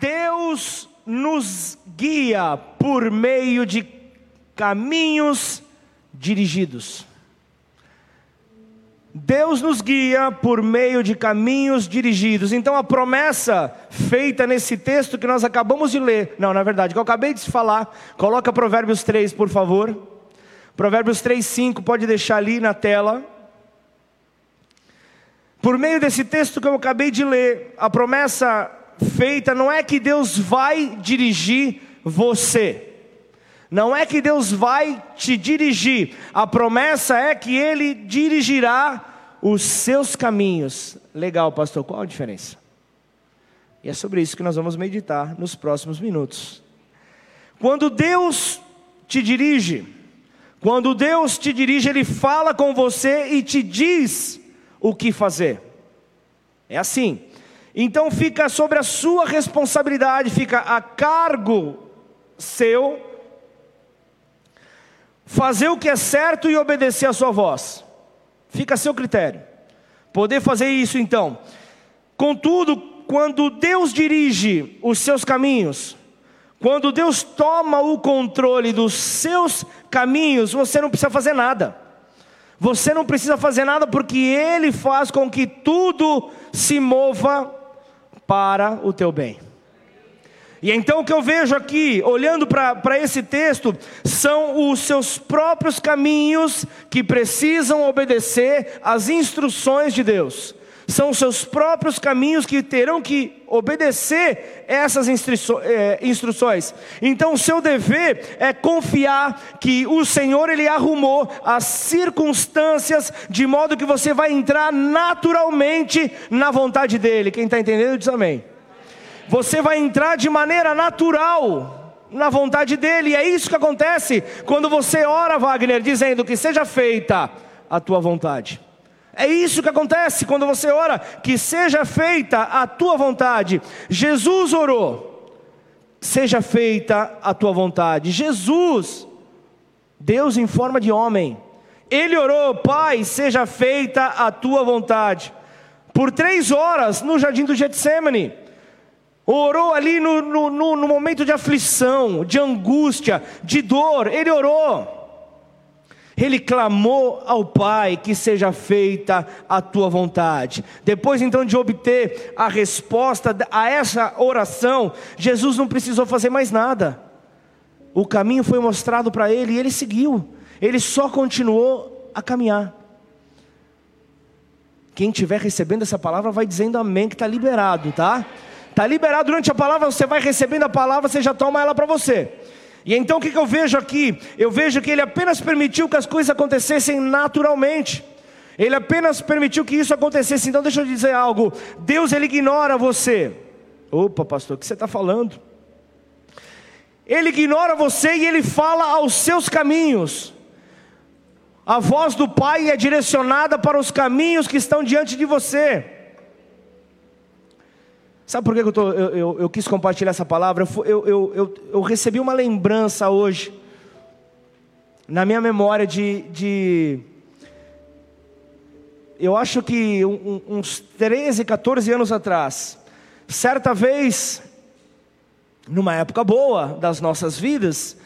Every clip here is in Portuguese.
Deus nos guia por meio de caminhos dirigidos. Deus nos guia por meio de caminhos dirigidos. Então a promessa feita nesse texto que nós acabamos de ler, não, na verdade, que eu acabei de falar, coloca Provérbios 3, por favor. Provérbios 3, 5, pode deixar ali na tela. Por meio desse texto que eu acabei de ler, a promessa feita não é que Deus vai dirigir você. Não é que Deus vai te dirigir, a promessa é que Ele dirigirá os seus caminhos. Legal, pastor, qual a diferença? E é sobre isso que nós vamos meditar nos próximos minutos. Quando Deus te dirige, quando Deus te dirige, Ele fala com você e te diz o que fazer. É assim. Então fica sobre a sua responsabilidade, fica a cargo seu fazer o que é certo e obedecer a sua voz. Fica a seu critério. Poder fazer isso então. Contudo, quando Deus dirige os seus caminhos, quando Deus toma o controle dos seus caminhos, você não precisa fazer nada. Você não precisa fazer nada porque Ele faz com que tudo se mova para o teu bem. E então o que eu vejo aqui, olhando para esse texto, são os seus próprios caminhos que precisam obedecer às instruções de Deus. São os seus próprios caminhos que terão que obedecer essas é, instruções. Então, o seu dever é confiar que o Senhor ele arrumou as circunstâncias de modo que você vai entrar naturalmente na vontade dele. Quem está entendendo diz amém você vai entrar de maneira natural na vontade dele. E é isso que acontece quando você ora, Wagner, dizendo que seja feita a tua vontade. É isso que acontece quando você ora, que seja feita a tua vontade. Jesus orou, seja feita a tua vontade. Jesus, Deus em forma de homem, ele orou, Pai, seja feita a tua vontade. Por três horas no jardim do Getsemane. Orou ali no, no, no, no momento de aflição, de angústia, de dor, ele orou. Ele clamou ao Pai que seja feita a tua vontade. Depois então de obter a resposta a essa oração, Jesus não precisou fazer mais nada. O caminho foi mostrado para ele e ele seguiu. Ele só continuou a caminhar. Quem estiver recebendo essa palavra vai dizendo amém, que está liberado, tá? Está liberado durante a palavra, você vai recebendo a palavra, você já toma ela para você. E então o que, eu vejo aqui? Eu vejo que ele apenas permitiu que as coisas acontecessem naturalmente. Ele apenas permitiu que isso acontecesse. Então deixa eu dizer algo. Deus ele ignora você. Opa, pastor, o que você está falando? Ele ignora você e ele fala aos seus caminhos. A voz do Pai é direcionada para os caminhos que estão diante de você. Sabe por que eu, tô, eu, eu, eu quis compartilhar essa palavra? Eu, recebi uma lembrança hoje, na minha memória, de. de eu acho que um, uns 13, 14 anos atrás, certa vez, numa época boa das nossas vidas,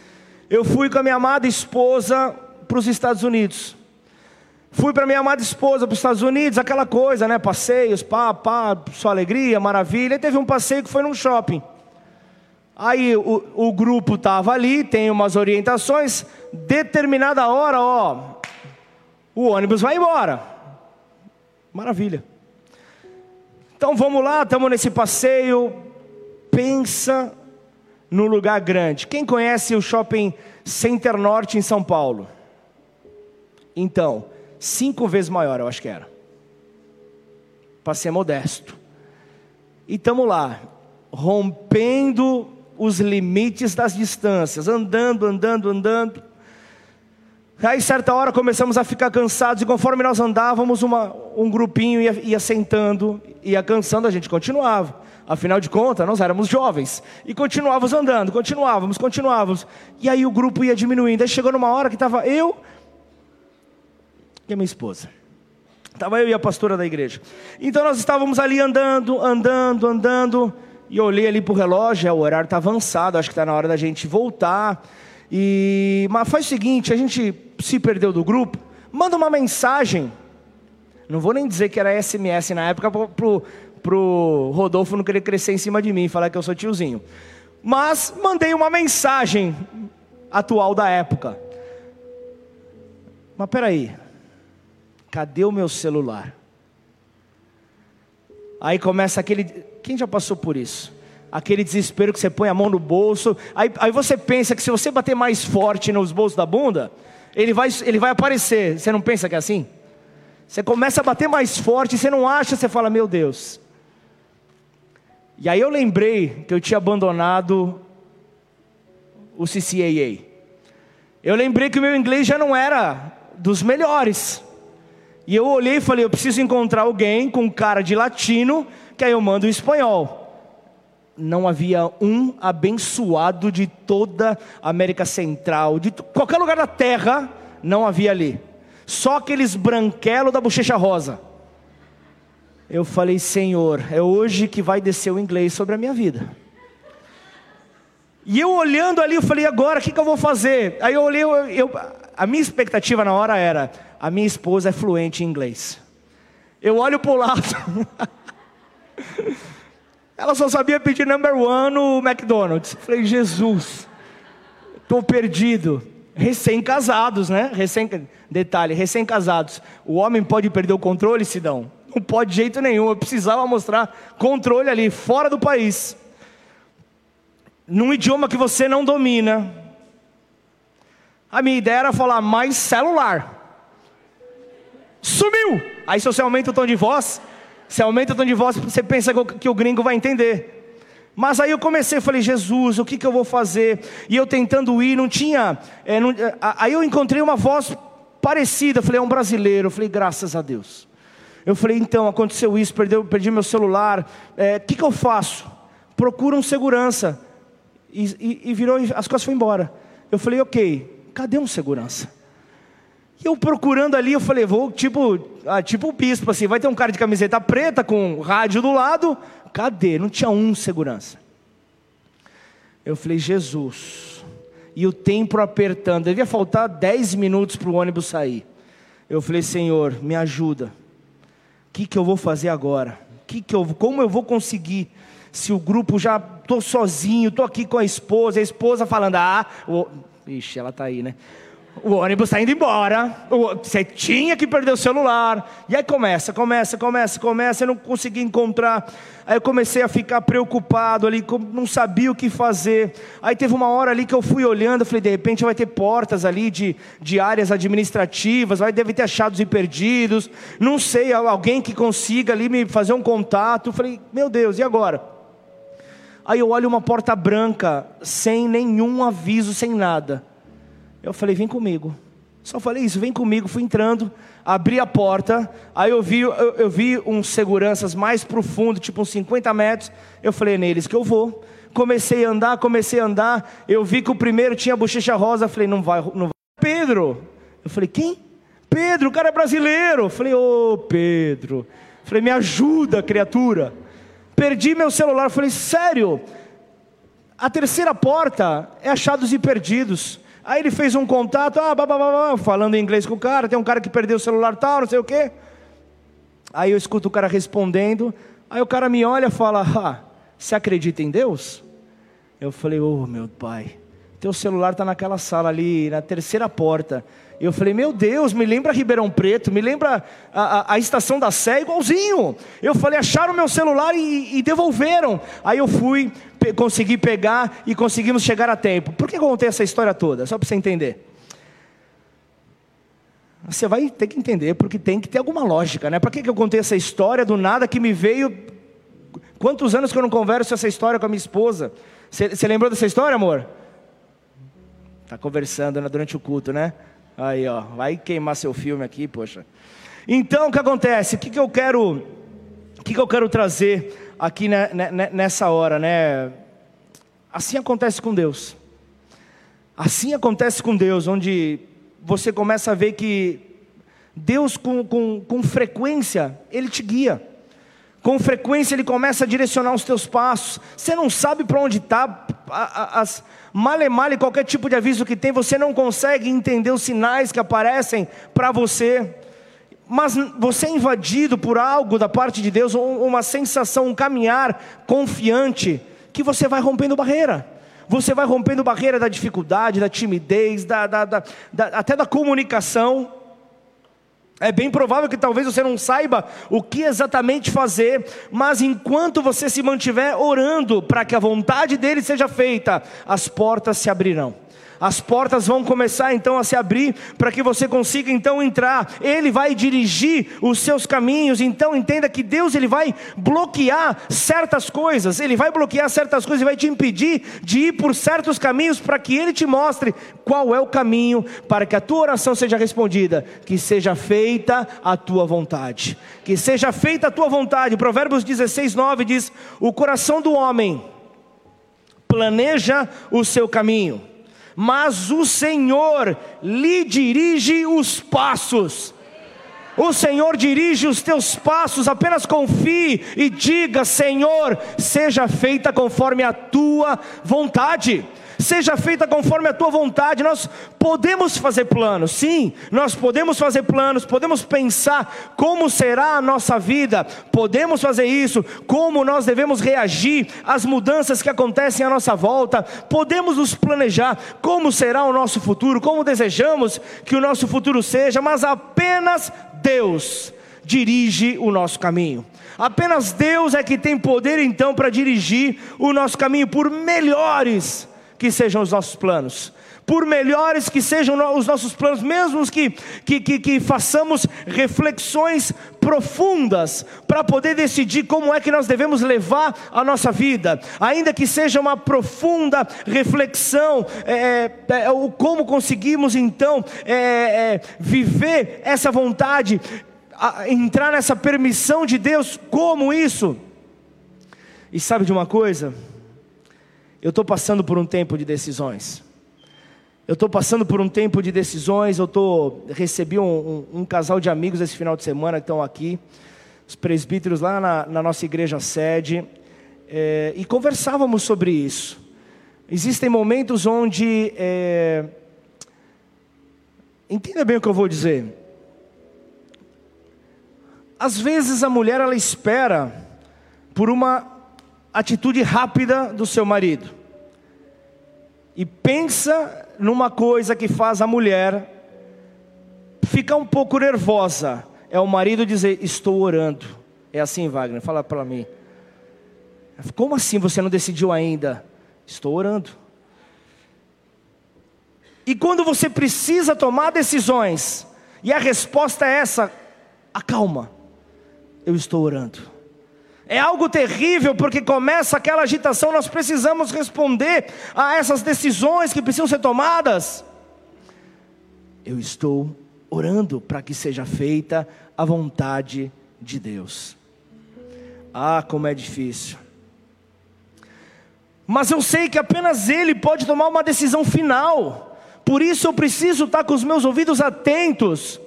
eu fui com a minha amada esposa para os Estados Unidos. Fui para minha amada esposa para os Estados Unidos, aquela coisa, né? Passeios, pá, pá, sua alegria, maravilha. E teve um passeio que foi num shopping. Aí o, o grupo estava ali, tem umas orientações. Determinada hora, ó, o ônibus vai embora. Maravilha. Então vamos lá, estamos nesse passeio. Pensa no lugar grande. Quem conhece o shopping Center Norte em São Paulo? Então, cinco vezes maior, eu acho que era. Para ser modesto. E estamos lá, rompendo os limites das distâncias, andando, andando, andando. Aí, certa hora, começamos a ficar cansados, e conforme nós andávamos, uma, um grupinho ia, ia sentando, ia cansando, a gente continuava. Afinal de contas, nós éramos jovens. E continuávamos andando, continuávamos, continuávamos. E aí o grupo ia diminuindo. Aí chegou numa hora que estava eu, e a minha esposa. Estava eu e a pastora da igreja. Então nós estávamos ali andando, andando, andando. E eu olhei ali para o relógio, é, o horário está avançado, acho que está na hora da gente voltar. E, mas faz o seguinte, a gente se perdeu do grupo, manda uma mensagem. Não vou nem dizer que era SMS na época pro, pro Rodolfo não querer crescer em cima de mim e falar que eu sou tiozinho. Mas mandei uma mensagem atual da época. Mas peraí, cadê o meu celular? Aí começa aquele. Quem já passou por isso? Aquele desespero que você põe a mão no bolso. Aí, aí você pensa que se você bater mais forte nos bolsos da bunda, ele vai, ele vai aparecer. Você não pensa que é assim? Você começa a bater mais forte, você não acha, você fala, meu Deus. E aí eu lembrei que eu tinha abandonado o CCAA. Eu lembrei que o meu inglês já não era dos melhores. E eu olhei e falei, eu preciso encontrar alguém com cara de latino, que aí eu mando em espanhol. Não havia um abençoado de toda a América Central, de qualquer lugar da terra, não havia ali. Só aqueles branquelos da bochecha rosa. Eu falei, Senhor, é hoje que vai descer o inglês sobre a minha vida. E eu olhando ali, eu falei, agora o que, que eu vou fazer? Aí eu olhei, eu, eu, a minha expectativa na hora era: a minha esposa é fluente em inglês. Eu olho para o lado. Ela só sabia pedir number one no McDonald's. Falei, Jesus, estou perdido. Recém-casados, né? Recém, detalhe, recém-casados. O homem pode perder o controle, Sidão? Não pode de jeito nenhum. Eu precisava mostrar controle ali, fora do país. Num idioma que você não domina. A minha ideia era falar mais celular. Sumiu! Aí se você aumenta o tom de voz, se aumenta o tom de voz, você pensa que o gringo vai entender. Mas aí eu comecei, falei, Jesus, o que, que eu vou fazer? E eu tentando ir, não tinha. É, não, aí eu encontrei uma voz parecida, falei, é um brasileiro. Eu falei, graças a Deus. Eu falei, então, aconteceu isso, perdi meu celular. O é, que, que eu faço? Procura um segurança. E, e, e virou, as coisas foram embora. Eu falei, ok, cadê um segurança? E eu procurando ali, eu falei, vou tipo, ah, tipo o bispo, assim, vai ter um cara de camiseta preta com rádio do lado. Cadê? Não tinha um segurança. Eu falei, Jesus. E o tempo apertando, devia faltar 10 minutos para o ônibus sair. Eu falei, Senhor, me ajuda. O que, que eu vou fazer agora? Que que eu, como eu vou conseguir? Se o grupo já estou sozinho, estou aqui com a esposa, a esposa falando, ah, Ixi, ela está aí, né? O ônibus está indo embora. Você tinha que perder o celular. E aí começa, começa, começa, começa. Eu não consegui encontrar. Aí eu comecei a ficar preocupado ali, não sabia o que fazer. Aí teve uma hora ali que eu fui olhando, falei, de repente vai ter portas ali de, de áreas administrativas, vai deve ter achados e perdidos. Não sei, alguém que consiga ali me fazer um contato. Falei, meu Deus, e agora? Aí eu olho uma porta branca, sem nenhum aviso, sem nada. Eu falei, vem comigo. Só falei isso, vem comigo. Fui entrando, abri a porta. Aí eu vi, eu, eu vi uns seguranças mais profundos, tipo uns 50 metros. Eu falei, é neles que eu vou. Comecei a andar, comecei a andar. Eu vi que o primeiro tinha bochecha rosa. Eu falei, não vai, não vai. Pedro. Eu falei, quem? Pedro, o cara é brasileiro. Eu falei, ô oh, Pedro. Eu falei, me ajuda, criatura. Perdi meu celular. falei, sério? A terceira porta é achados e perdidos. Aí ele fez um contato, ah, babá, falando em inglês com o cara, tem um cara que perdeu o celular tal, não sei o quê. Aí eu escuto o cara respondendo, aí o cara me olha e fala, ah, você acredita em Deus? Eu falei, oh meu pai, teu celular está naquela sala ali, na terceira porta. Eu falei, meu Deus, me lembra Ribeirão Preto, me lembra a, a, a estação da Sé, igualzinho. Eu falei, acharam meu celular e, e devolveram. Aí eu fui, pe consegui pegar e conseguimos chegar a tempo. Por que eu contei essa história toda? Só para você entender. Você vai ter que entender, porque tem que ter alguma lógica, né? Para que eu contei essa história do nada que me veio. Quantos anos que eu não converso essa história com a minha esposa? Você lembrou dessa história, amor? Tá conversando né, durante o culto, né? Aí, ó, vai queimar seu filme aqui, poxa. Então, o que acontece? O que, que eu quero, o que, que eu quero trazer aqui nessa hora, né? Assim acontece com Deus. Assim acontece com Deus, onde você começa a ver que Deus, com, com, com frequência, Ele te guia. Com frequência ele começa a direcionar os teus passos. Você não sabe para onde está. As male male qualquer tipo de aviso que tem, você não consegue entender os sinais que aparecem para você. Mas você é invadido por algo da parte de Deus, uma sensação, um caminhar confiante, que você vai rompendo barreira. Você vai rompendo barreira da dificuldade, da timidez, da, da, da, até da comunicação. É bem provável que talvez você não saiba o que exatamente fazer, mas enquanto você se mantiver orando para que a vontade dele seja feita, as portas se abrirão as portas vão começar então a se abrir para que você consiga então entrar. Ele vai dirigir os seus caminhos. Então entenda que Deus ele vai bloquear certas coisas. Ele vai bloquear certas coisas e vai te impedir de ir por certos caminhos para que ele te mostre qual é o caminho para que a tua oração seja respondida, que seja feita a tua vontade. Que seja feita a tua vontade. Provérbios 16:9 diz: "O coração do homem planeja o seu caminho, mas o Senhor lhe dirige os passos. O Senhor dirige os teus passos, apenas confie e diga: Senhor, seja feita conforme a tua vontade seja feita conforme a tua vontade. Nós podemos fazer planos, sim, nós podemos fazer planos, podemos pensar como será a nossa vida, podemos fazer isso, como nós devemos reagir às mudanças que acontecem à nossa volta, podemos nos planejar como será o nosso futuro, como desejamos que o nosso futuro seja, mas apenas Deus dirige o nosso caminho. Apenas Deus é que tem poder então para dirigir o nosso caminho, por melhores que sejam os nossos planos, por melhores que sejam os nossos planos, mesmo que, que, que, que façamos reflexões profundas para poder decidir como é que nós devemos levar a nossa vida, ainda que seja uma profunda reflexão, é, é, é o como conseguimos então é, é, viver essa vontade, a, entrar nessa permissão de Deus, como isso? E sabe de uma coisa? Eu estou passando por um tempo de decisões. Eu estou passando por um tempo de decisões. Eu tô, recebi um, um, um, casal de amigos esse final de semana que estão aqui, os presbíteros lá na, na nossa igreja sede, é, e conversávamos sobre isso. Existem momentos onde. É, entenda bem o que eu vou dizer. Às vezes a mulher ela espera por uma atitude rápida do seu marido. E pensa numa coisa que faz a mulher ficar um pouco nervosa. É o marido dizer: Estou orando. É assim, Wagner? Fala para mim. Como assim você não decidiu ainda? Estou orando. E quando você precisa tomar decisões, e a resposta é essa: acalma, eu estou orando. É algo terrível porque começa aquela agitação, nós precisamos responder a essas decisões que precisam ser tomadas. Eu estou orando para que seja feita a vontade de Deus. Ah, como é difícil. Mas eu sei que apenas Ele pode tomar uma decisão final. Por isso eu preciso estar com os meus ouvidos atentos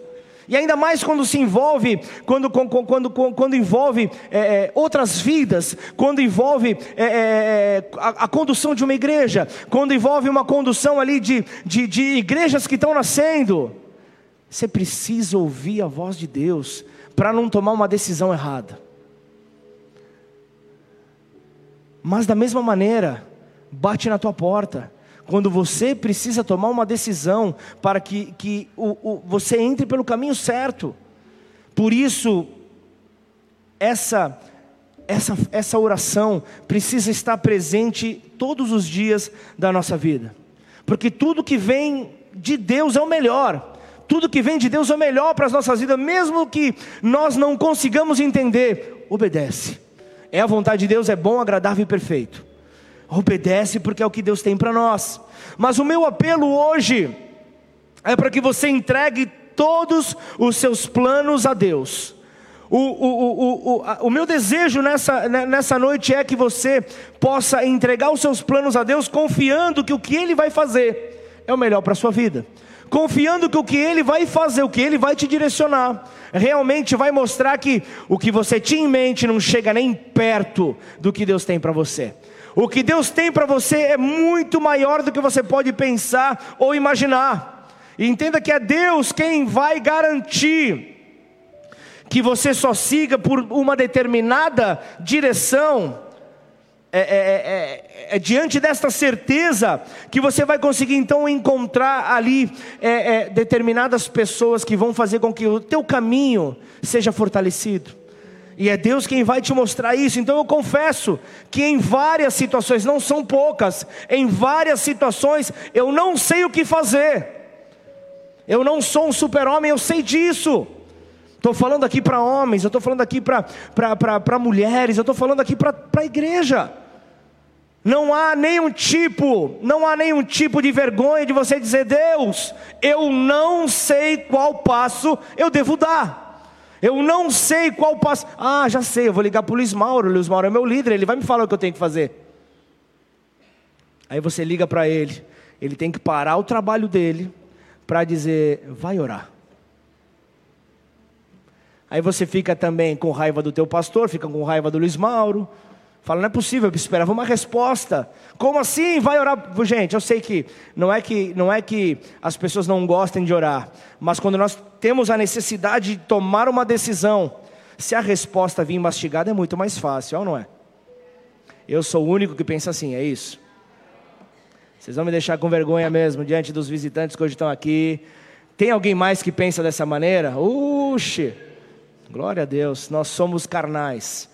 e ainda mais quando se envolve, quando, quando, quando, quando envolve é, é, outras vidas, quando envolve é, é, é, a, a, condução de uma igreja, quando envolve uma condução ali de, de, de igrejas que estão nascendo. Você precisa ouvir a voz de Deus para não tomar uma decisão errada. Mas da mesma maneira, bate na tua porta quando você precisa tomar uma decisão para que, que o, o, você entre pelo caminho certo. Por isso, essa, essa, essa oração precisa estar presente todos os dias da nossa vida, porque tudo que vem de Deus é o melhor. Tudo que vem de Deus é o melhor para as nossas vidas, mesmo que nós não consigamos entender, obedece. É a vontade de Deus, é bom, agradável e perfeito. Obedece porque é o que Deus tem para nós. Mas o meu apelo hoje é para que você entregue todos os seus planos a Deus. O, o, o, o, meu desejo nessa, nessa noite é que você possa entregar os seus planos a Deus, confiando que o que Ele vai fazer é o melhor para a sua vida confiando que o que Ele vai fazer, o que Ele vai te direcionar, realmente vai mostrar que o que você tinha em mente não chega nem perto do que Deus tem para você. O que Deus tem para você é muito maior do que você pode pensar ou imaginar. Entenda que é Deus quem vai garantir que você só siga por uma determinada direção. É, é, é, é, diante desta certeza que você vai conseguir então encontrar ali é, é, determinadas pessoas que vão fazer com que o teu caminho seja fortalecido. E é Deus quem vai te mostrar isso. Então eu confesso que em várias situações, não são poucas, em várias situações eu não sei o que fazer. Eu não sou um super-homem, eu sei disso. Estou falando aqui para homens, eu estou falando aqui para mulheres, eu estou falando aqui para a igreja. Não há nenhum tipo, não há nenhum tipo de vergonha de você dizer, Deus, eu não sei qual passo eu devo dar. Eu não sei qual passo. Ah, já sei, eu vou ligar para o Luiz Mauro. O Luiz Mauro é meu líder, ele vai me falar o que eu tenho que fazer. Aí você liga para ele, ele tem que parar o trabalho dele para dizer, vai orar. Aí você fica também com raiva do teu pastor, fica com raiva do Luiz Mauro, Fala, não é possível, eu esperava uma resposta. Como assim? Vai orar? Gente, eu sei que não é que não é que as pessoas não gostem de orar, mas quando nós temos a necessidade de tomar uma decisão, se a resposta vir mastigada é muito mais fácil, ou não é? Eu sou o único que pensa assim, é isso? Vocês vão me deixar com vergonha mesmo diante dos visitantes que hoje estão aqui. Tem alguém mais que pensa dessa maneira? Uxe, glória a Deus, nós somos carnais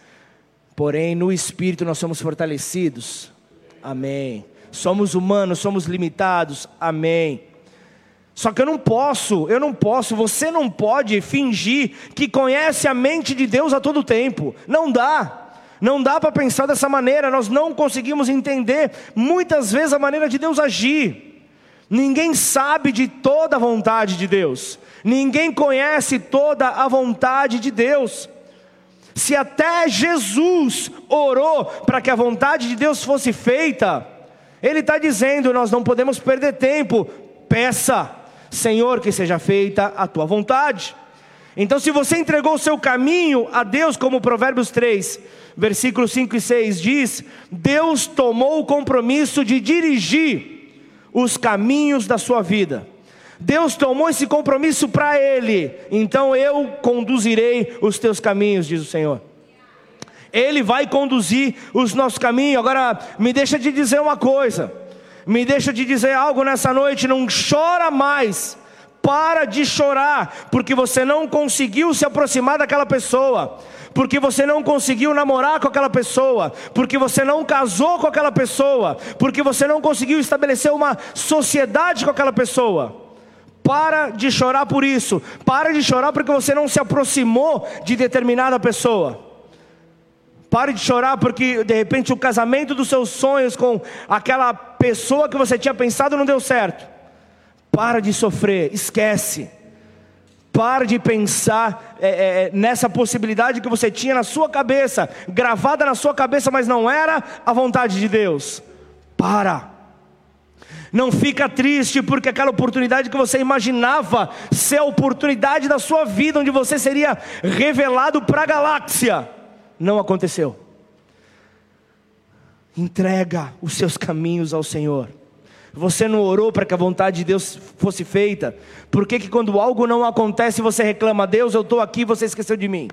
porém no espírito nós somos fortalecidos. Amém. Somos humanos, somos limitados. Amém. Só que eu não posso, eu não posso, você não pode fingir que conhece a mente de Deus a todo tempo. Não dá. Não dá para pensar dessa maneira, nós não conseguimos entender muitas vezes a maneira de Deus agir. Ninguém sabe de toda a vontade de Deus. Ninguém conhece toda a vontade de Deus. Se até Jesus orou para que a vontade de Deus fosse feita, Ele está dizendo: nós não podemos perder tempo, peça, Senhor, que seja feita a tua vontade. Então, se você entregou o seu caminho a Deus, como Provérbios 3, versículos 5 e 6 diz: Deus tomou o compromisso de dirigir os caminhos da sua vida. Deus tomou esse compromisso para Ele, então eu conduzirei os teus caminhos, diz o Senhor. Ele vai conduzir os nossos caminhos. Agora, me deixa de dizer uma coisa, me deixa de dizer algo nessa noite: não chora mais, para de chorar, porque você não conseguiu se aproximar daquela pessoa, porque você não conseguiu namorar com aquela pessoa, porque você não casou com aquela pessoa, porque você não conseguiu estabelecer uma sociedade com aquela pessoa. Para de chorar por isso. Para de chorar porque você não se aproximou de determinada pessoa. Pare de chorar porque de repente o casamento dos seus sonhos com aquela pessoa que você tinha pensado não deu certo. Para de sofrer, esquece. Para de pensar é, é, é nessa possibilidade que você tinha na sua cabeça, gravada na sua cabeça, mas não era a vontade de Deus. Para. Não fica triste porque aquela oportunidade que você imaginava ser a oportunidade da sua vida, onde você seria revelado para a galáxia, não aconteceu. Entrega os seus caminhos ao Senhor. Você não orou para que a vontade de Deus fosse feita? Por que, que quando algo não acontece você reclama, Deus, eu estou aqui, você esqueceu de mim?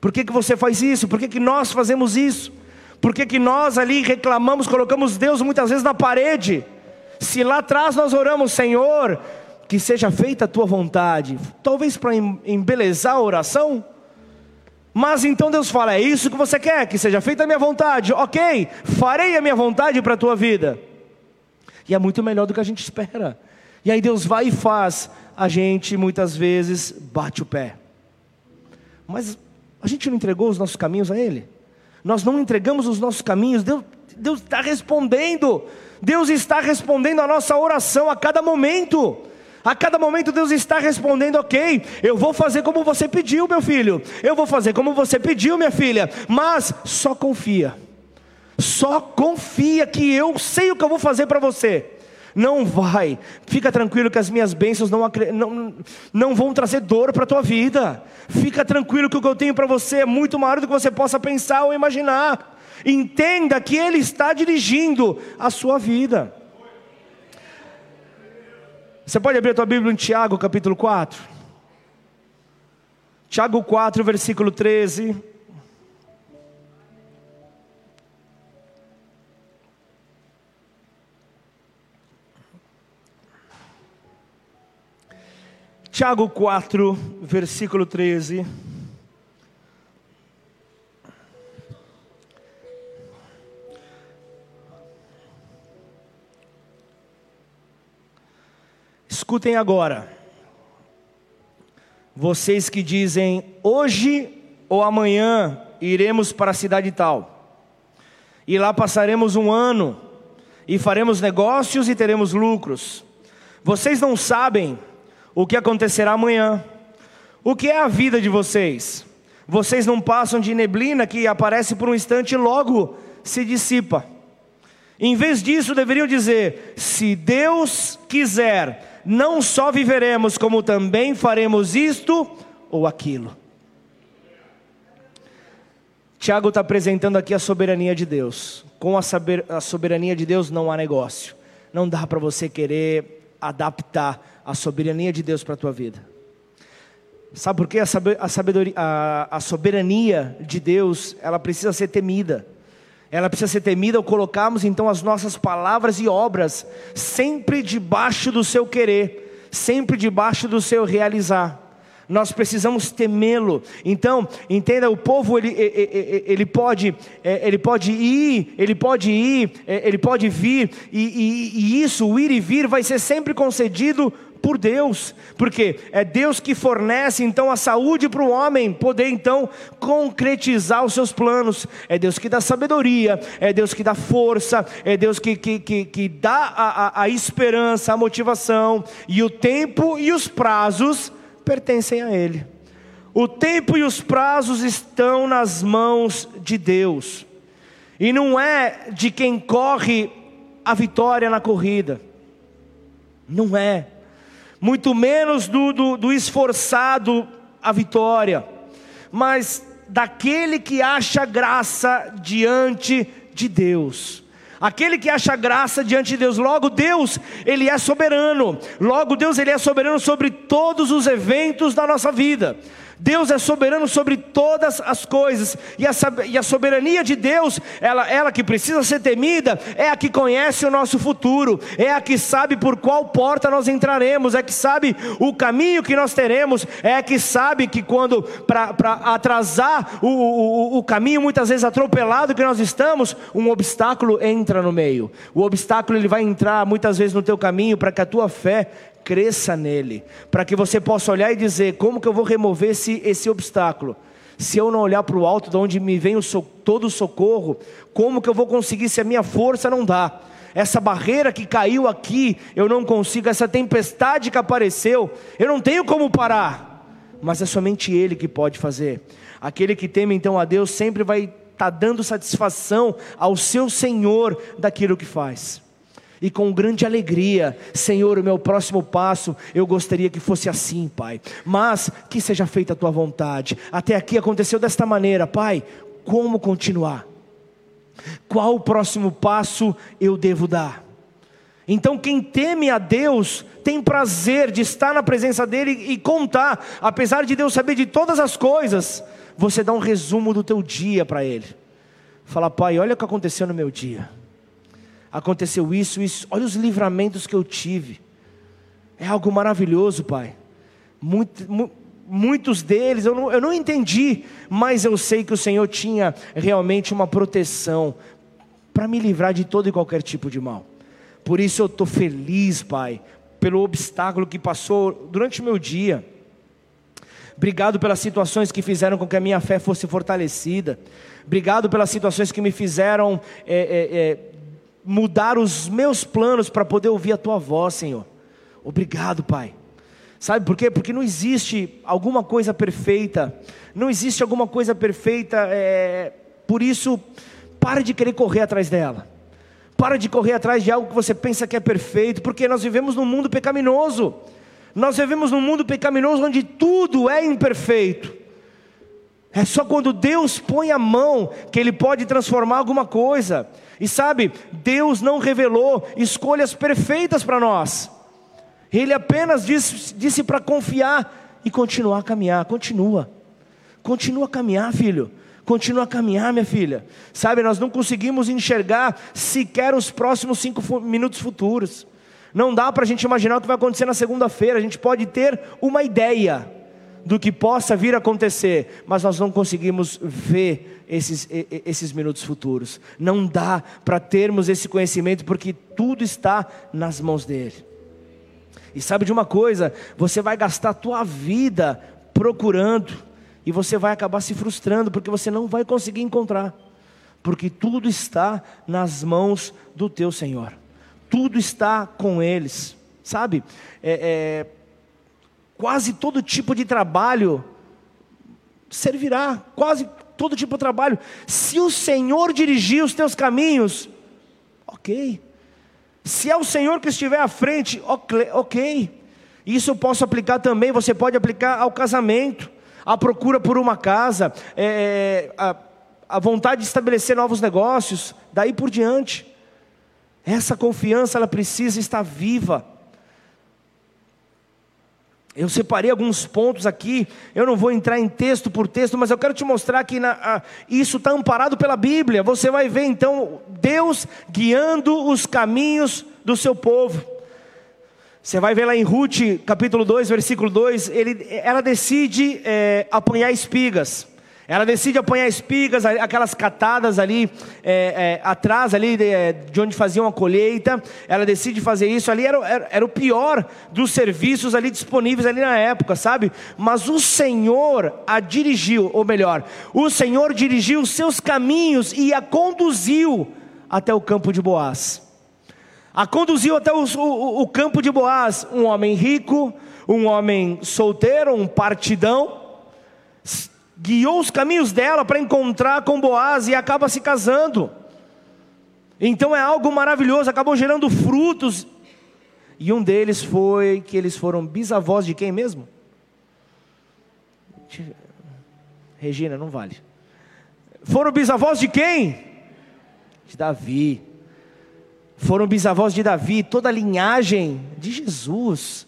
Por que, que você faz isso? Por que, que nós fazemos isso? Por que, que nós ali reclamamos, colocamos Deus muitas vezes na parede? Se lá atrás nós oramos, Senhor, que seja feita a tua vontade, talvez para embelezar a oração, mas então Deus fala: é isso que você quer, que seja feita a minha vontade, ok, farei a minha vontade para a tua vida, e é muito melhor do que a gente espera, e aí Deus vai e faz, a gente muitas vezes bate o pé, mas a gente não entregou os nossos caminhos a Ele, nós não entregamos os nossos caminhos, Deus está respondendo, Deus está respondendo a nossa oração a cada momento. A cada momento Deus está respondendo, ok, eu vou fazer como você pediu, meu filho, eu vou fazer como você pediu, minha filha, mas só confia, só confia que eu sei o que eu vou fazer para você, Não vai. Fica tranquilo que as minhas bênçãos não, não, não vão trazer dor para a tua vida. Fica tranquilo que o que eu tenho para você é muito maior do que você possa pensar ou imaginar. Entenda que Ele está dirigindo a sua vida. Você pode abrir a tua Bíblia em Tiago, capítulo 4? Tiago 4, versículo 13. Tiago 4, versículo 13. Escutem agora. Vocês que dizem, hoje ou amanhã iremos para a cidade tal, e lá passaremos um ano, e faremos negócios e teremos lucros. Vocês não sabem o que acontecerá amanhã. O que é a vida de vocês? Vocês não passam de neblina que aparece por um instante e logo se dissipa. Em vez disso, deveriam dizer: se Deus quiser, não só viveremos, como também faremos isto ou aquilo. Tiago está apresentando aqui a soberania de Deus. Com a soberania de Deus não há negócio. Não dá para você querer adaptar a soberania de Deus para a tua vida. Sabe por quê? A, a, a soberania de Deus, ela precisa ser temida. Ela precisa ser temida ao colocarmos então as nossas palavras e obras sempre debaixo do seu querer, sempre debaixo do seu realizar nós precisamos temê-lo. Então, entenda, o povo ele, ele, pode, é, ele pode ir, ele pode ir, é, ele pode vir, e, e, e isso, o ir e vir, vai ser sempre concedido por Deus, porque é Deus que fornece então a saúde para o homem poder então concretizar os seus planos, é Deus que dá sabedoria, é Deus que dá força, é Deus que, que, que, que dá a, a, a esperança, a motivação, e o tempo e os prazos pertencem a Ele. O tempo e os prazos estão nas mãos de Deus, e não é de quem corre a vitória na corrida, não é muito menos do, do, do esforçado a vitória, mas daquele que acha graça diante de Deus. Aquele que acha graça diante de Deus, logo Deus, ele é soberano. Logo Deus, ele é soberano sobre todos os eventos da nossa vida. Deus é soberano sobre todas as coisas, e a, e a soberania de Deus, ela, ela que precisa ser temida, é a que conhece o nosso futuro, é a que sabe por qual porta nós entraremos, é que sabe o caminho que nós teremos, é a que sabe que quando, para atrasar o, o, o caminho, muitas vezes atropelado que nós estamos, um obstáculo entra no meio, o obstáculo ele vai entrar muitas vezes no teu caminho para que a tua fé cresça nele, para que você possa olhar e dizer: como que eu vou remover esse, esse obstáculo? Se eu não olhar para o alto, de onde me vem o so, todo o socorro, como que eu vou conseguir se a minha força não dá? Essa barreira que caiu aqui, eu não consigo, essa tempestade que apareceu, eu não tenho como parar, mas é somente Ele que pode fazer. Aquele que teme então a Deus sempre vai estar tá dando satisfação ao seu Senhor daquilo que faz e com grande alegria, Senhor, o meu próximo passo, eu gostaria que fosse assim, Pai, mas que seja feita a tua vontade. Até aqui aconteceu desta maneira, Pai, como continuar? Qual o próximo passo eu devo dar? Então, quem teme a Deus tem prazer de estar na presença dEle e contar, apesar de Deus saber de todas as coisas, você dá um resumo do teu dia para Ele. Fala, Pai, olha o que aconteceu no meu dia aconteceu isso, isso. Olha os livramentos que eu tive. É algo maravilhoso, Pai. Muito, mu, muitos deles eu não, eu não entendi, mas eu sei que o Senhor tinha realmente uma proteção para me livrar de todo e qualquer tipo de mal. Por isso eu estou feliz, Pai, pelo obstáculo que passou durante o meu dia. Obrigado pelas situações que fizeram com que a minha fé fosse fortalecida. Obrigado pelas situações que me fizeram é, é, é, mudar os meus planos para poder ouvir a tua voz, Senhor. Obrigado, Pai. Sabe por quê? Porque não existe alguma coisa perfeita, não existe alguma coisa perfeita, é... por isso, pare de querer correr atrás dela. Para de correr atrás de algo que você pensa que é perfeito, porque nós vivemos num mundo pecaminoso. Nós vivemos num mundo pecaminoso onde tudo é imperfeito. É só quando Deus põe a mão que Ele pode transformar alguma coisa. E sabe, Deus não revelou escolhas perfeitas para nós. Ele apenas disse, disse para confiar e continuar a caminhar. Continua. Continua a caminhar, filho. Continua a caminhar, minha filha. Sabe, nós não conseguimos enxergar sequer os próximos cinco minutos futuros. Não dá para a gente imaginar o que vai acontecer na segunda-feira. A gente pode ter uma ideia do que possa vir a acontecer, mas nós não conseguimos ver esses, esses minutos futuros. Não dá para termos esse conhecimento, porque tudo está nas mãos dele. E sabe de uma coisa? Você vai gastar a tua vida procurando, e você vai acabar se frustrando, porque você não vai conseguir encontrar, porque tudo está nas mãos do teu Senhor, tudo está com eles, sabe? É, é, quase todo tipo de trabalho servirá, quase todo tipo de trabalho. Se o Senhor dirigir os teus caminhos, ok. Se é o Senhor que estiver à frente, ok. Isso eu posso aplicar também, você pode aplicar ao casamento, à procura por uma casa, é, é a, a vontade de estabelecer novos negócios, daí por diante. Essa confiança ela precisa estar viva. Eu separei alguns pontos aqui, eu não vou entrar em texto por texto, mas eu quero te mostrar que na, a, isso está amparado pela Bíblia. Você vai ver então Deus guiando os caminhos do seu povo. Você vai ver lá em Ruth, capítulo 2, versículo 2, ele, ela decide é, apanhar espigas. Ela decide apanhar espigas, aquelas catadas ali é, é, atrás ali de, é, de, onde faziam a colheita. Ela decide fazer isso ali era, era, era, o pior dos serviços ali disponíveis ali na época, sabe? Mas o Senhor a dirigiu, ou melhor, o Senhor dirigiu seus caminhos e a conduziu até o campo de Boaz. A conduziu até o, o, o campo de Boaz, um homem rico, um homem solteiro, um partidão guiou os caminhos dela para encontrar com Boaz e acaba se casando. Então é algo maravilhoso, acabou gerando frutos. E um deles foi que eles foram bisavós de quem mesmo? Regina, não vale. Foram bisavós de quem? De Davi. Foram bisavós de Davi, toda a linhagem de Jesus.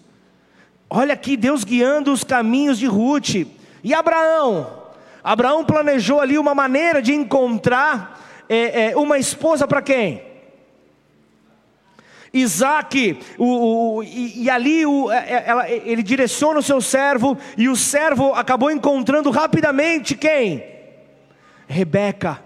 Olha aqui Deus guiando os caminhos de Ruth. E Abraão? Abraão planejou ali uma maneira de encontrar é, é, uma esposa para quem? Isaac, o, o, e, e, ali o, é, é, ela, ele direciona o seu servo, e o servo acabou encontrando rapidamente quem? Rebeca.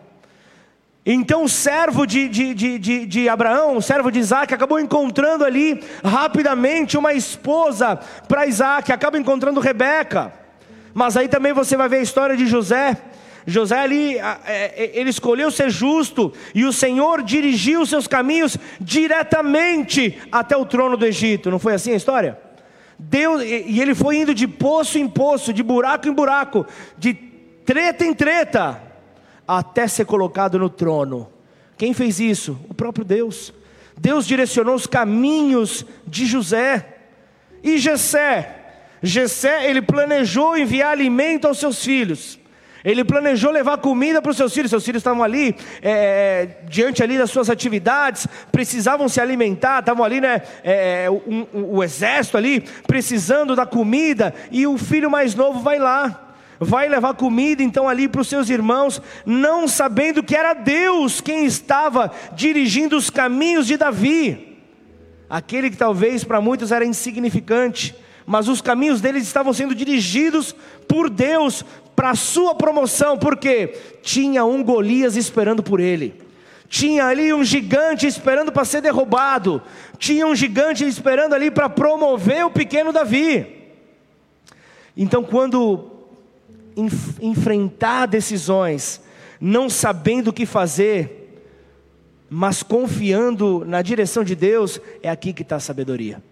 Então o servo de, de, de, de, de Abraão, o servo de Isaac, acabou encontrando ali rapidamente uma esposa para Isaac, acaba encontrando Rebeca. Mas aí também você vai ver a história de José. José ali, é, ele escolheu ser justo, e o Senhor dirigiu seus caminhos diretamente até o trono do Egito. Não foi assim a história? Deus, e ele foi indo de poço em poço, de buraco em buraco, de treta em treta, até ser colocado no trono. Quem fez isso? O próprio Deus. Deus direcionou os caminhos de José. E Jessé, Gessé, ele planejou enviar alimento aos seus filhos. Ele planejou levar comida para os seus filhos. Seus filhos estavam ali, é, é, diante ali das suas atividades, precisavam se alimentar, estavam ali, né, é, o, o, o exército ali, precisando da comida. E o filho mais novo vai lá, vai levar comida então ali para os seus irmãos, não sabendo que era Deus quem estava dirigindo os caminhos de Davi. Aquele que talvez para muitos era insignificante, mas os caminhos deles estavam sendo dirigidos por Deus para a sua promoção, porque tinha um Golias esperando por ele. Tinha ali um gigante esperando para ser derrubado. Tinha um gigante esperando ali para promover o pequeno Davi. Então, quando enf enfrentar decisões, não sabendo o que fazer, mas confiando na direção de Deus, é aqui que está a sabedoria.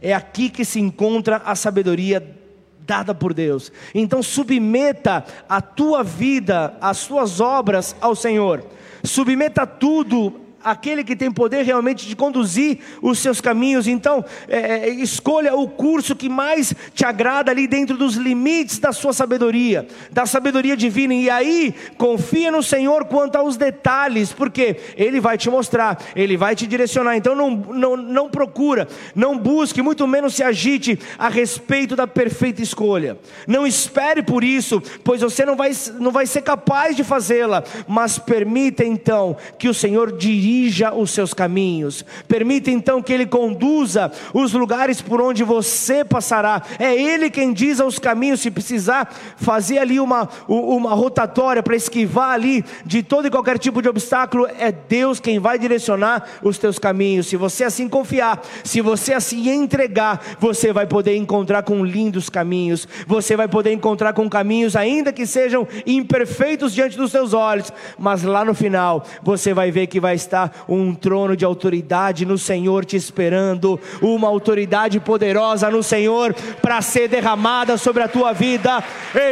É aqui que se encontra a sabedoria dada por Deus. Então submeta a tua vida, as tuas obras ao Senhor. Submeta tudo aquele que tem poder realmente de conduzir os seus caminhos. Então, é, é, escolha o curso que mais te agrada ali dentro dos limites da sua sabedoria, da sabedoria divina. E aí, confia no Senhor quanto aos detalhes, porque Ele vai te mostrar, Ele vai te direcionar. Então, não, não, não procura, não busque, muito menos se agite a respeito da perfeita escolha. Não espere por isso, pois você não vai, não vai ser capaz de fazê-la, mas permita então que o Senhor dirija dirija os seus caminhos. Permita então que Ele conduza os lugares por onde você passará. É Ele quem diz aos caminhos, se precisar fazer ali uma, uma rotatória para esquivar ali de todo e qualquer tipo de obstáculo, é Deus quem vai direcionar os teus caminhos. Se você assim confiar, se você assim entregar, você vai poder encontrar com lindos caminhos. Você vai poder encontrar com caminhos, ainda que sejam imperfeitos diante dos seus olhos, mas lá no final você vai ver que vai estar um trono de autoridade no Senhor te esperando, uma autoridade poderosa no Senhor para ser derramada sobre a tua vida,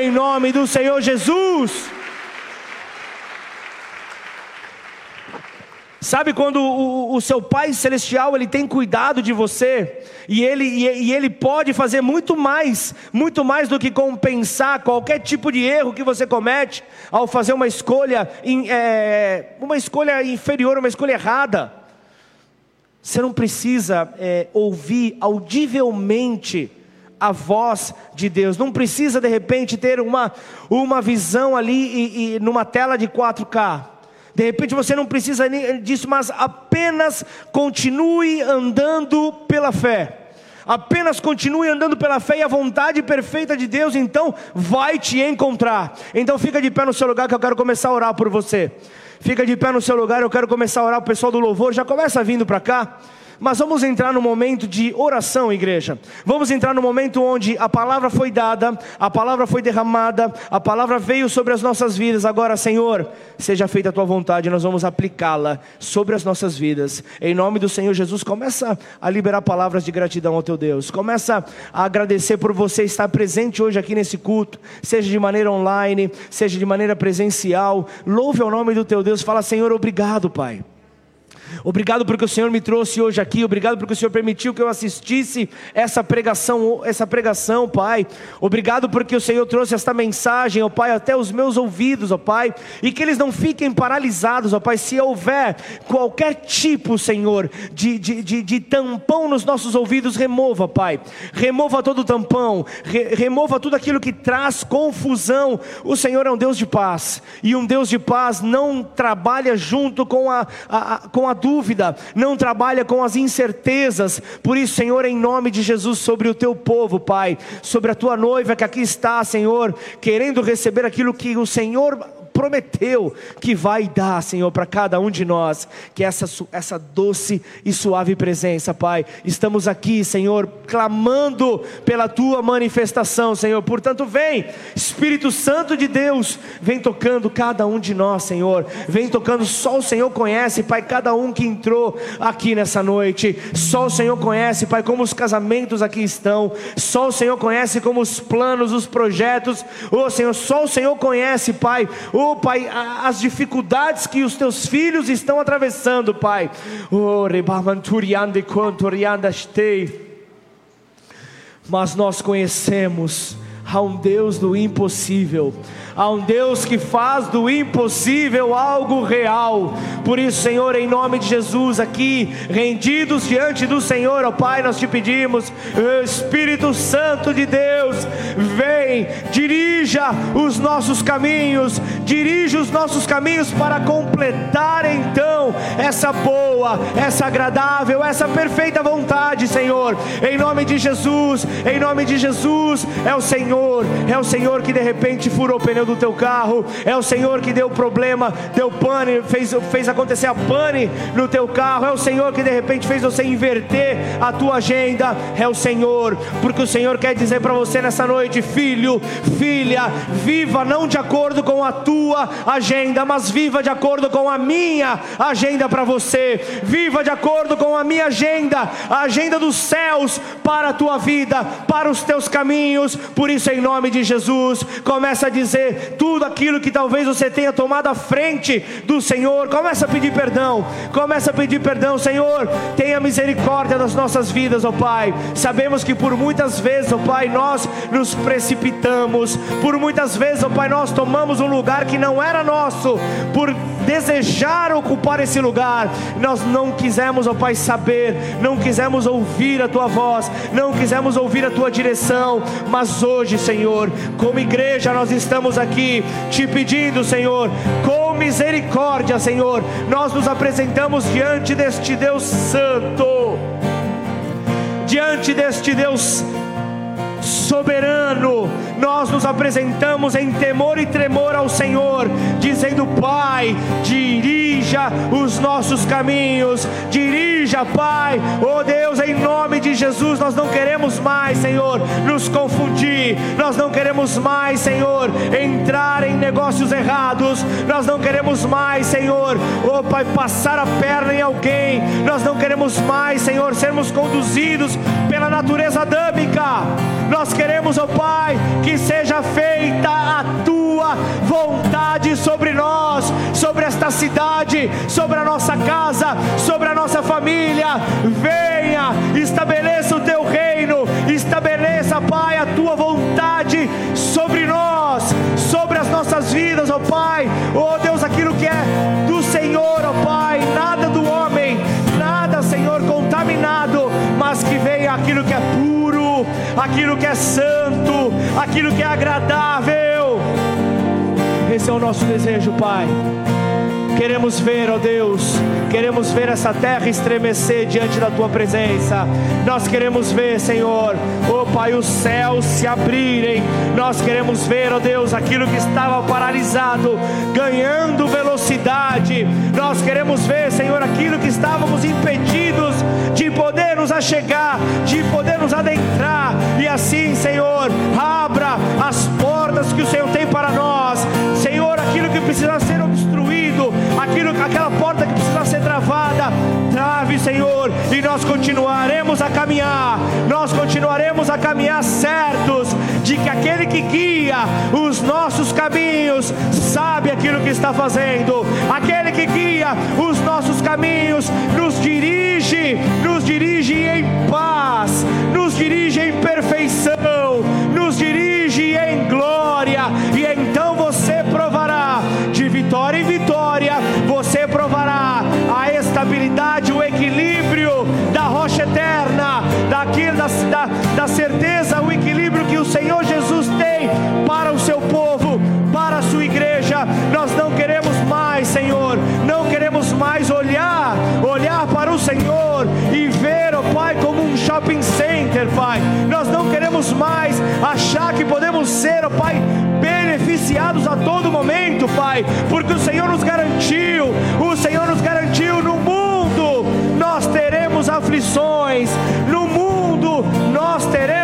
em nome do Senhor Jesus. Sabe quando o, o, seu Pai Celestial ele tem cuidado de você e ele, e, e, ele pode fazer muito mais, muito mais do que compensar qualquer tipo de erro que você comete ao fazer uma escolha, é, uma escolha inferior, uma escolha errada. Você não precisa é, ouvir audivelmente a voz de Deus. Não precisa de repente ter uma, uma visão ali e, e numa tela de 4K. De repente você não precisa disso, mas apenas continue andando pela fé. Apenas continue andando pela fé e a vontade perfeita de Deus, então vai te encontrar. Então fica de pé no seu lugar que eu quero começar a orar por você. Fica de pé no seu lugar, eu quero começar a orar. O pessoal do louvor já começa vindo para cá. Mas vamos entrar no momento de oração, igreja. Vamos entrar no momento onde a palavra foi dada, a palavra foi derramada, a palavra veio sobre as nossas vidas. Agora, Senhor, seja feita a tua vontade, nós vamos aplicá-la sobre as nossas vidas. Em nome do Senhor Jesus, começa a liberar palavras de gratidão ao teu Deus. Começa a agradecer por você estar presente hoje aqui nesse culto, seja de maneira online, seja de maneira presencial. Louve ao nome do teu Deus. Fala, Senhor, obrigado, Pai. Obrigado porque o Senhor me trouxe hoje aqui. Obrigado porque o Senhor permitiu que eu assistisse essa pregação, essa pregação, Pai. Obrigado porque o Senhor trouxe esta mensagem, ó Pai, até os meus ouvidos, ó Pai, e que eles não fiquem paralisados, ó Pai. Se houver qualquer tipo, Senhor, de, de, de, de tampão nos nossos ouvidos, remova, Pai. Remova todo tampão, re, remova tudo aquilo que traz confusão. O Senhor é um Deus de paz, e um Deus de paz não trabalha junto com a, a, a com a dúvida, não trabalha com as incertezas. Por isso, Senhor, em nome de Jesus, sobre o teu povo, Pai, sobre a tua noiva que aqui está, Senhor, querendo receber aquilo que o Senhor prometeu que vai dar, Senhor, para cada um de nós, que essa, essa doce e suave presença, Pai. Estamos aqui, Senhor, clamando pela tua manifestação, Senhor. Portanto, vem, Espírito Santo de Deus, vem tocando cada um de nós, Senhor. Vem tocando, só o Senhor conhece, Pai, cada um que entrou aqui nessa noite. Só o Senhor conhece, Pai, como os casamentos aqui estão. Só o Senhor conhece como os planos, os projetos. Oh, Senhor, só o Senhor conhece, Pai, oh, Pai, as dificuldades que os teus filhos estão atravessando, Pai. Mas nós conhecemos a um Deus do impossível a um Deus que faz do impossível algo real. Por isso, Senhor, em nome de Jesus, aqui, rendidos diante do Senhor, ó Pai, nós te pedimos, Espírito Santo de Deus, vem, dirija os nossos caminhos, dirija os nossos caminhos para completar então essa boa, essa agradável, essa perfeita vontade, Senhor. Em nome de Jesus, em nome de Jesus, é o Senhor, é o Senhor que de repente furou pneu do teu carro, é o Senhor que deu problema, deu pane, fez, fez acontecer a pane no teu carro, é o Senhor que de repente fez você inverter a tua agenda, é o Senhor, porque o Senhor quer dizer para você nessa noite, filho, filha, viva não de acordo com a tua agenda, mas viva de acordo com a minha agenda para você. Viva de acordo com a minha agenda, a agenda dos céus para a tua vida, para os teus caminhos. Por isso, em nome de Jesus, começa a dizer tudo aquilo que talvez você tenha tomado à frente do Senhor. Começa a pedir perdão. Começa a pedir perdão, Senhor. Tenha misericórdia das nossas vidas, ó Pai. Sabemos que por muitas vezes, ó Pai, nós nos precipitamos. Por muitas vezes, ó Pai, nós tomamos um lugar que não era nosso. Por desejar ocupar esse lugar, nós não quisemos, ó Pai, saber, não quisemos ouvir a tua voz, não quisemos ouvir a tua direção, mas hoje, Senhor, como igreja, nós estamos aqui te pedindo, Senhor, com misericórdia, Senhor, nós nos apresentamos diante deste Deus Santo, diante deste Deus soberano, nós nos apresentamos em temor e tremor ao Senhor, dizendo: Pai, dirija os nossos caminhos, dirija, Pai, oh Deus, em nome de Jesus, nós não queremos mais, Senhor, nos confundir, nós não queremos mais, Senhor, entrar em negócios errados, nós não queremos mais, Senhor, oh Pai, passar a perna em alguém, nós não queremos mais, Senhor, sermos conduzidos pela natureza adâmica, Pai, que seja feita a tua vontade sobre nós, sobre esta cidade, sobre a nossa casa, sobre a nossa família. Venha, estabeleça o teu reino, estabeleça, Pai, a tua vontade sobre nós, sobre as nossas vidas, ó Pai. Oh Deus, aquilo que é do Senhor, ó Pai, nada do homem, nada, Senhor, contaminado, mas que venha aquilo que é puro, aquilo que é santo, aquilo que é agradável. Esse é o nosso desejo, Pai. Queremos ver, ó Deus, queremos ver essa terra estremecer diante da tua presença. Nós queremos ver, Senhor, ó Pai, os céus se abrirem. Nós queremos ver, ó Deus, aquilo que estava paralisado ganhando velocidade. Nós queremos ver, Senhor, aquilo que estávamos impedidos de poder nos achegar, de poder nos adentrar. E assim, Senhor, abra as portas que o Senhor tem para nós. Senhor, aquilo que precisa ser obstruído, aquilo, aquela porta que precisa ser travada, trave, Senhor, e nós continuaremos a caminhar, nós continuaremos a caminhar certos de que aquele que guia os nossos caminhos sabe aquilo que está fazendo, aquele que guia os nossos caminhos nos dirige, nos dirige em paz, nos dirige em perfeição, você provará a estabilidade, o equilíbrio da rocha eterna, daquilo, da, da, da certeza, o equilíbrio que o Senhor Jesus tem para o seu povo, para a sua igreja. Nós não queremos mais, Senhor, não queremos mais olhar, olhar para o Senhor e ver, ó oh Pai, como um shopping center, Pai. Nós não queremos mais achar que podemos ser, ó oh Pai, a todo momento, Pai, porque o Senhor nos garantiu, o Senhor nos garantiu no mundo nós teremos aflições, no mundo nós teremos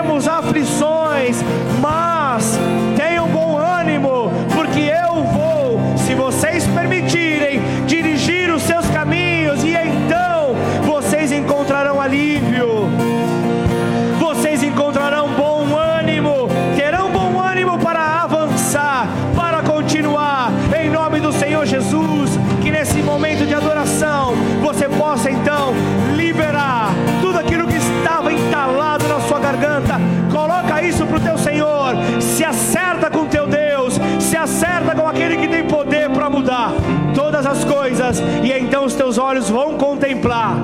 então os teus olhos vão contemplar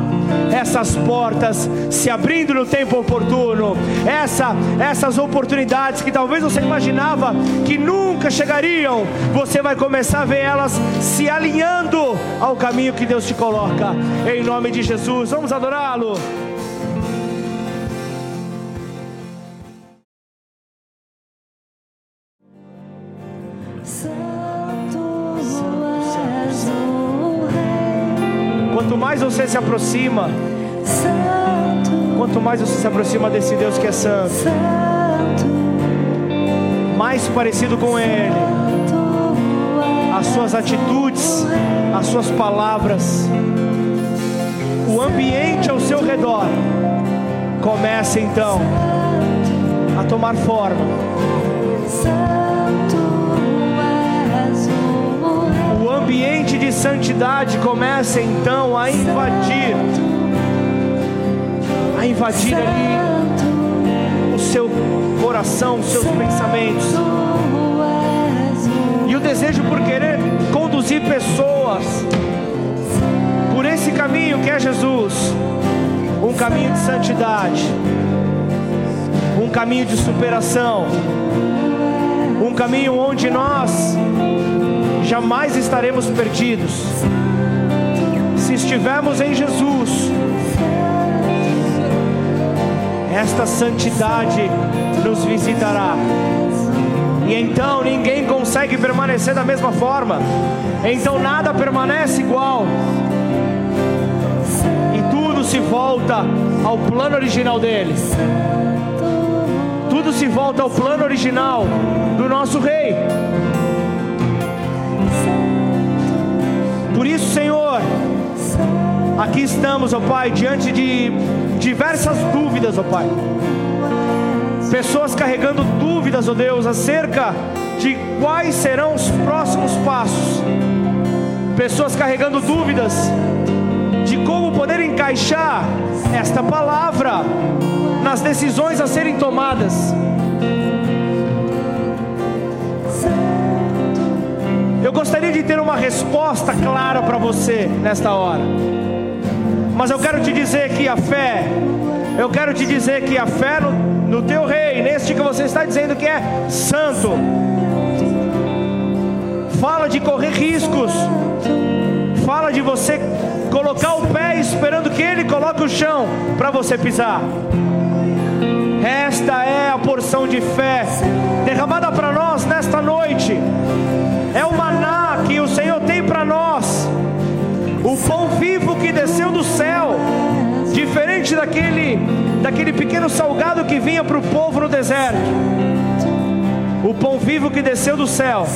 essas portas se abrindo no tempo oportuno, essa, essas oportunidades que talvez você imaginava que nunca chegariam, você vai começar a ver elas se alinhando ao caminho que Deus te coloca, em nome de Jesus, vamos adorá-lo. Quanto mais você se aproxima, quanto mais você se aproxima desse Deus que é santo, mais parecido com Ele, as suas atitudes, as suas palavras o ambiente ao seu redor comece então a tomar forma. Ambiente de santidade começa então a invadir, a invadir ali o seu coração, os seus pensamentos. E o desejo por querer conduzir pessoas por esse caminho que é Jesus um caminho de santidade, um caminho de superação, um caminho onde nós jamais estaremos perdidos. Se estivermos em Jesus, esta santidade nos visitará. E então ninguém consegue permanecer da mesma forma. Então nada permanece igual se volta ao plano original dele. Tudo se volta ao plano original do nosso Rei. Aqui estamos, ó Pai, diante de diversas dúvidas, ó Pai. Pessoas carregando dúvidas, ó Deus, acerca de quais serão os próximos passos. Pessoas carregando dúvidas como poder encaixar esta palavra nas decisões a serem tomadas. Eu gostaria de ter uma resposta clara para você nesta hora. Mas eu quero te dizer que a fé, eu quero te dizer que a fé no, no teu rei, neste que você está dizendo que é santo, fala de correr riscos, fala de você colocar o pé esperando que Ele coloque o chão para você pisar. Esta é a porção de fé derramada para nós nesta noite. É o maná o pão vivo que desceu do céu, diferente daquele, daquele pequeno salgado que vinha para o povo no deserto. O pão vivo que desceu do céu,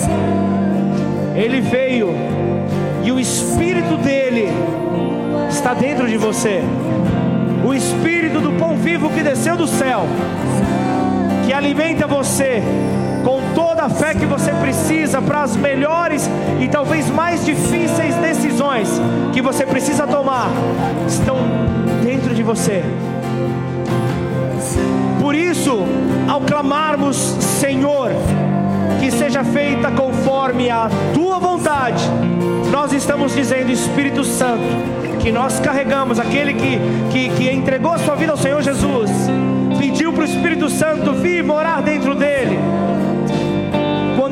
ele veio e o Espírito dele está dentro de você. O Espírito do pão vivo que desceu do céu, que alimenta você com toda a fé que você precisa para as melhores e talvez mais difíceis decisões que você precisa tomar, estão dentro de você. Por isso, ao clamarmos, Senhor, que seja feita conforme a tua vontade, nós estamos dizendo, Espírito Santo, que nós carregamos, aquele que, que, que entregou a sua vida ao Senhor Jesus, pediu para o Espírito Santo vir morar dentro dele.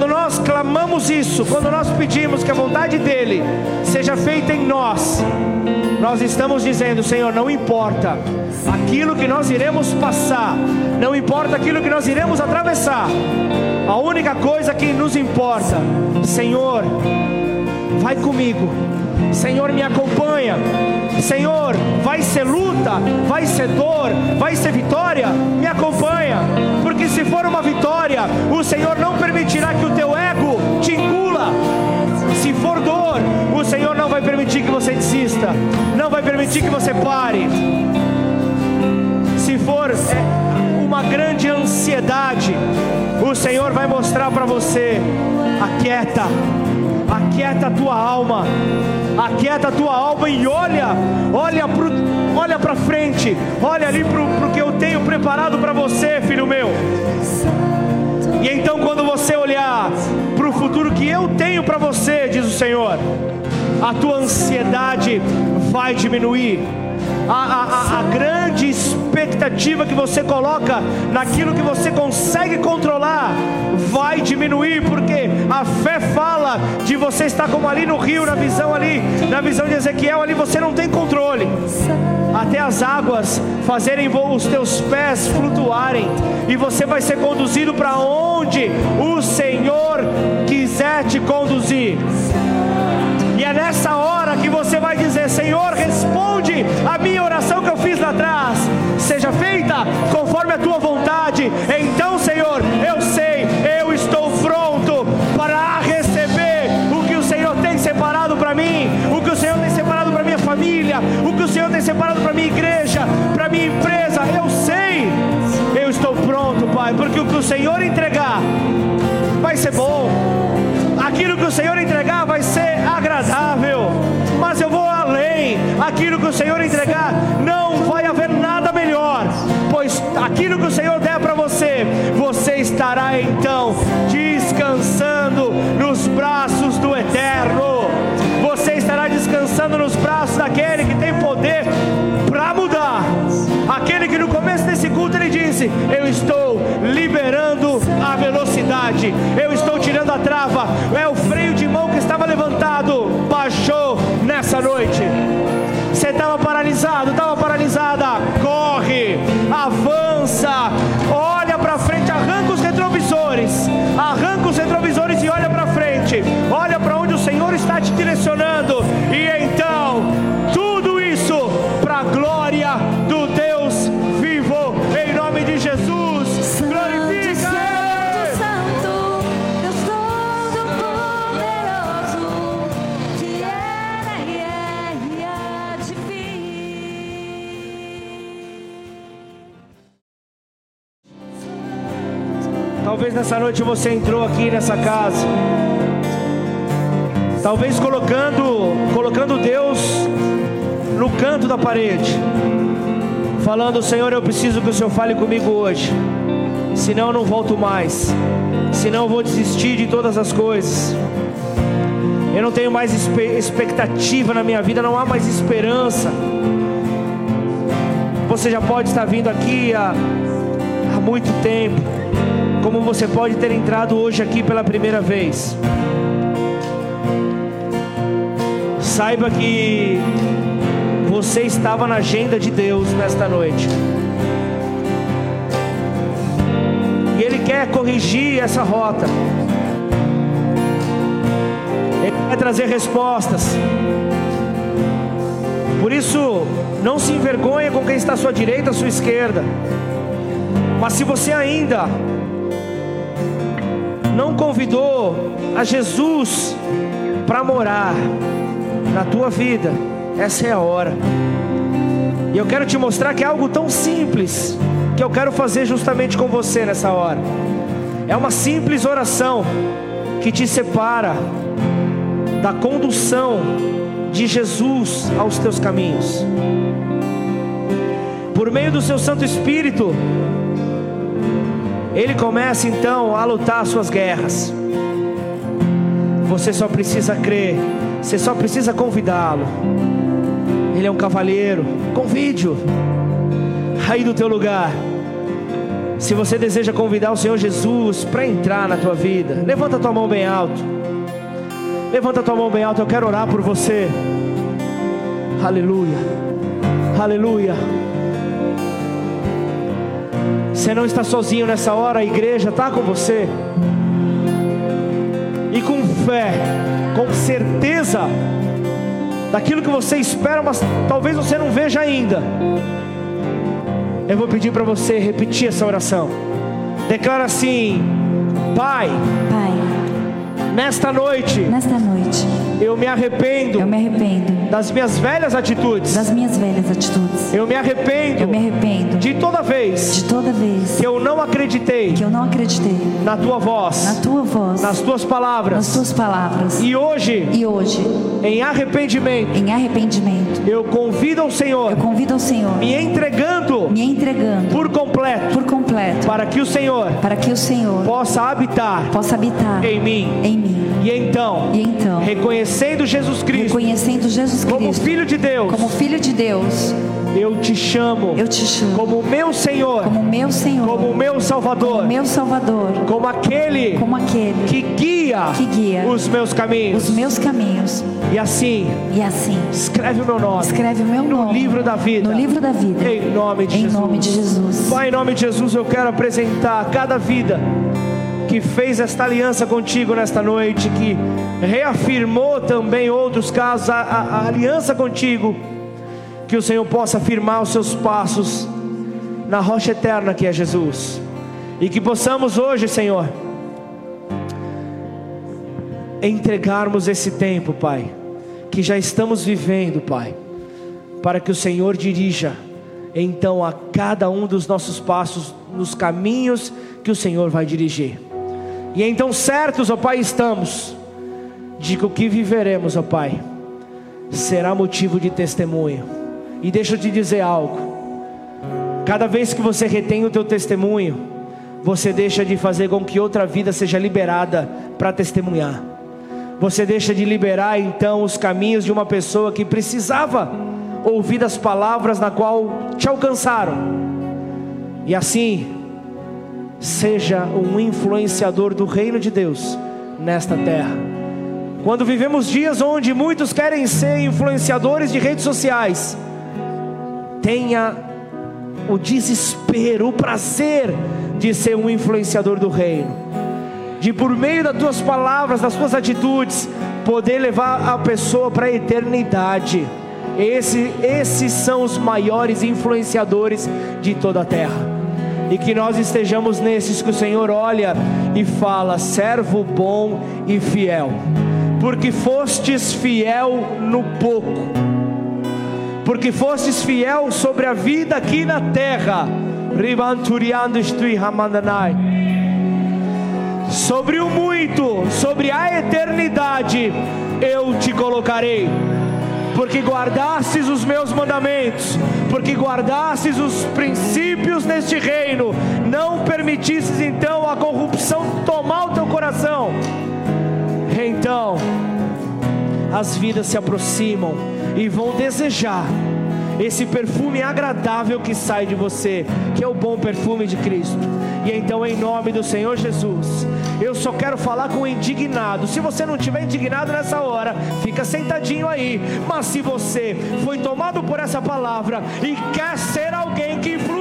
Quando nós clamamos isso, quando nós pedimos que a vontade dele seja feita em nós, nós estamos dizendo, Senhor, não importa aquilo que nós iremos passar, não importa aquilo que nós iremos atravessar, a única coisa que nos importa, Senhor, vai comigo Senhor, me acompanha. Senhor, vai ser luta, vai ser dor, vai ser vitória, me acompanha. Se for uma vitória, o Senhor não permitirá que o teu ego te engula. Se for dor, o Senhor não vai permitir que você desista, não vai permitir que você pare. Se for é, uma grande ansiedade, o Senhor vai mostrar para você: aquieta, aquieta a tua alma, aquieta a tua alma e olha, olha para olha para frente, olha ali para o que eu tenho preparado para você, filho meu. E então, quando você olhar para o futuro que eu tenho para você, diz o Senhor, a tua ansiedade vai diminuir a, a, a, grande expectativa que você coloca naquilo que você consegue controlar vai diminuir, porque a fé fala de você estar como ali no rio, na visão ali, na visão de Ezequiel, ali você não tem controle. Até as águas fazerem os teus pés flutuarem, e você vai ser conduzido para onde o Senhor quiser te conduzir. E é nessa hora que você vai dizer: Senhor, responde a minha oração que eu fiz lá atrás, seja feita conforme a tua vontade. Ser bom, aquilo que o Senhor entregar vai ser agradável, mas eu vou além, aquilo que o Senhor entregar não vai haver nada melhor, pois aquilo que o Senhor der para você, você estará então descansando nos braços do Eterno. Você estará descansando nos braços daquele que tem poder para mudar. Aquele que no começo desse culto ele disse: Eu estou liberando a velocidade, eu estou tirando a trava. É o freio de mão que estava levantado, baixou nessa noite. Você estava paralisado, estava Talvez nessa noite você entrou aqui nessa casa. Talvez colocando, colocando Deus no canto da parede. Falando, Senhor, eu preciso que o Senhor fale comigo hoje. Senão eu não volto mais. Senão eu vou desistir de todas as coisas. Eu não tenho mais expectativa na minha vida, não há mais esperança. Você já pode estar vindo aqui há, há muito tempo como você pode ter entrado hoje aqui pela primeira vez. Saiba que você estava na agenda de Deus nesta noite. E Ele quer corrigir essa rota. Ele quer trazer respostas. Por isso, não se envergonhe com quem está à sua direita, à sua esquerda. Mas se você ainda não convidou a Jesus para morar na tua vida, essa é a hora. E eu quero te mostrar que é algo tão simples que eu quero fazer justamente com você nessa hora. É uma simples oração que te separa da condução de Jesus aos teus caminhos. Por meio do seu Santo Espírito, ele começa então a lutar as suas guerras. Você só precisa crer, você só precisa convidá-lo. Ele é um cavalheiro, convide-o. Aí do teu lugar. Se você deseja convidar o Senhor Jesus para entrar na tua vida, levanta tua mão bem alto. Levanta tua mão bem alto, eu quero orar por você. Aleluia. Aleluia. Você não está sozinho nessa hora, a igreja está com você. E com fé, com certeza, daquilo que você espera, mas talvez você não veja ainda. Eu vou pedir para você repetir essa oração. Declara assim: Pai, Pai, nesta noite nesta noite eu me arrependo eu me arrependo das minhas velhas atitudes. das minhas velhas atitudes. Eu me arrependo Eu me arrependo de toda vez de toda vez que eu não acreditei que eu não acreditei na tua voz, na tua voz, nas tuas nas palavras. tuas palavras. E hoje, E hoje, em arrependimento, em arrependimento, eu convido ao Senhor, eu convido ao Senhor me entregando me entregando por completo, por completo para que o Senhor para que o Senhor possa habitar possa habitar em mim. em mim. E então, E então, reconhecendo Jesus Cristo reconhecendo Jesus como Cristo Filho de Deus, como Filho de Deus, eu te chamo eu te chamo como meu Senhor, como meu Senhor, como meu Salvador, meu Salvador, como aquele como aquele que guia que guia os meus caminhos. os meus caminhos. E assim, E assim, escreve o meu nome escreve o meu no nome livro da vida. no livro da vida. Em nome de Em Jesus. nome de Jesus. Pai, em nome de Jesus, eu quero apresentar cada vida que fez esta aliança contigo nesta noite, que reafirmou também outros casos a, a- a aliança contigo, que o Senhor possa firmar os seus passos na rocha eterna que é Jesus, e que possamos hoje, Senhor, entregarmos esse tempo, Pai, que já estamos vivendo, Pai, para que o Senhor dirija então a cada um dos nossos passos nos caminhos que o Senhor vai dirigir. E então certos, ó Pai, estamos de que o que viveremos, ó Pai, será motivo de testemunho. E deixa eu te dizer algo. Cada vez que você retém o teu testemunho, você deixa de fazer com que outra vida seja liberada para testemunhar. Você deixa de liberar então os caminhos de uma pessoa que precisava ouvir as palavras na qual te alcançaram. E assim, seja um influenciador do reino de Deus nesta terra. Quando vivemos dias onde muitos querem ser influenciadores de redes sociais, tenha o desespero, o prazer de ser um influenciador do reino, de por meio das tuas palavras, das tuas atitudes, poder levar a pessoa para a eternidade. Esse, esses são os maiores influenciadores de toda a terra. E que nós estejamos nesses que o Senhor olha e fala: servo bom e fiel, porque fostes fiel no pouco, porque fostes fiel sobre a vida aqui na terra. Sobre o muito, sobre a eternidade, eu te colocarei porque guardastes os meus mandamentos, porque guardastes os princípios neste reino, não permitistes então a corrupção tomar o teu coração. Então, as vidas se aproximam e vão desejar esse perfume agradável que sai de você, que é o bom perfume de Cristo. E então, em nome do Senhor Jesus, eu só quero falar com o indignado. Se você não estiver indignado nessa hora, fica sentadinho aí. Mas se você foi tomado por essa palavra e quer ser alguém que influi